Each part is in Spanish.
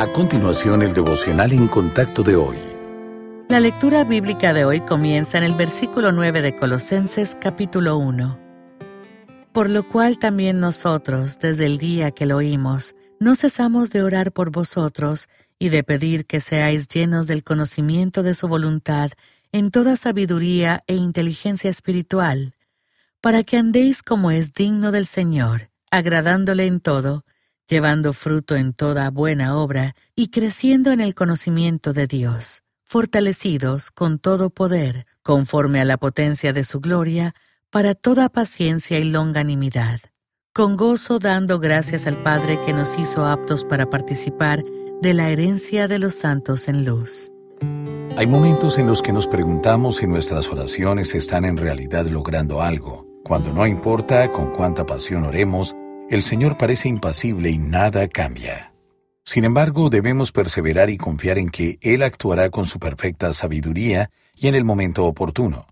A continuación, el devocional en contacto de hoy. La lectura bíblica de hoy comienza en el versículo 9 de Colosenses capítulo 1. Por lo cual también nosotros, desde el día que lo oímos, no cesamos de orar por vosotros y de pedir que seáis llenos del conocimiento de su voluntad en toda sabiduría e inteligencia espiritual, para que andéis como es digno del Señor, agradándole en todo, llevando fruto en toda buena obra y creciendo en el conocimiento de Dios, fortalecidos con todo poder, conforme a la potencia de su gloria, para toda paciencia y longanimidad, con gozo dando gracias al Padre que nos hizo aptos para participar de la herencia de los santos en luz. Hay momentos en los que nos preguntamos si nuestras oraciones están en realidad logrando algo, cuando no importa con cuánta pasión oremos, el Señor parece impasible y nada cambia. Sin embargo, debemos perseverar y confiar en que Él actuará con su perfecta sabiduría y en el momento oportuno.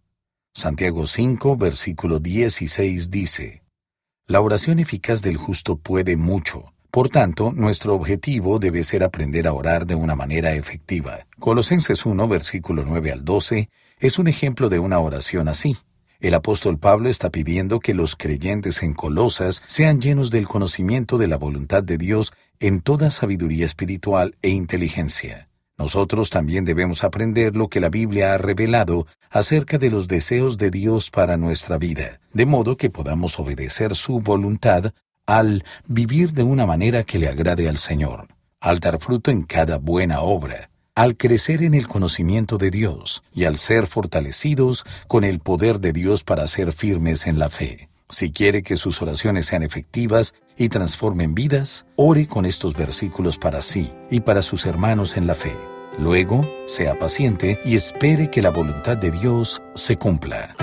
Santiago 5, versículo 16 dice, La oración eficaz del justo puede mucho. Por tanto, nuestro objetivo debe ser aprender a orar de una manera efectiva. Colosenses 1, versículo 9 al 12, es un ejemplo de una oración así. El apóstol Pablo está pidiendo que los creyentes en Colosas sean llenos del conocimiento de la voluntad de Dios en toda sabiduría espiritual e inteligencia. Nosotros también debemos aprender lo que la Biblia ha revelado acerca de los deseos de Dios para nuestra vida, de modo que podamos obedecer su voluntad al vivir de una manera que le agrade al Señor, al dar fruto en cada buena obra, al crecer en el conocimiento de Dios y al ser fortalecidos con el poder de Dios para ser firmes en la fe. Si quiere que sus oraciones sean efectivas y transformen vidas, ore con estos versículos para sí y para sus hermanos en la fe. Luego, sea paciente y espere que la voluntad de Dios se cumpla.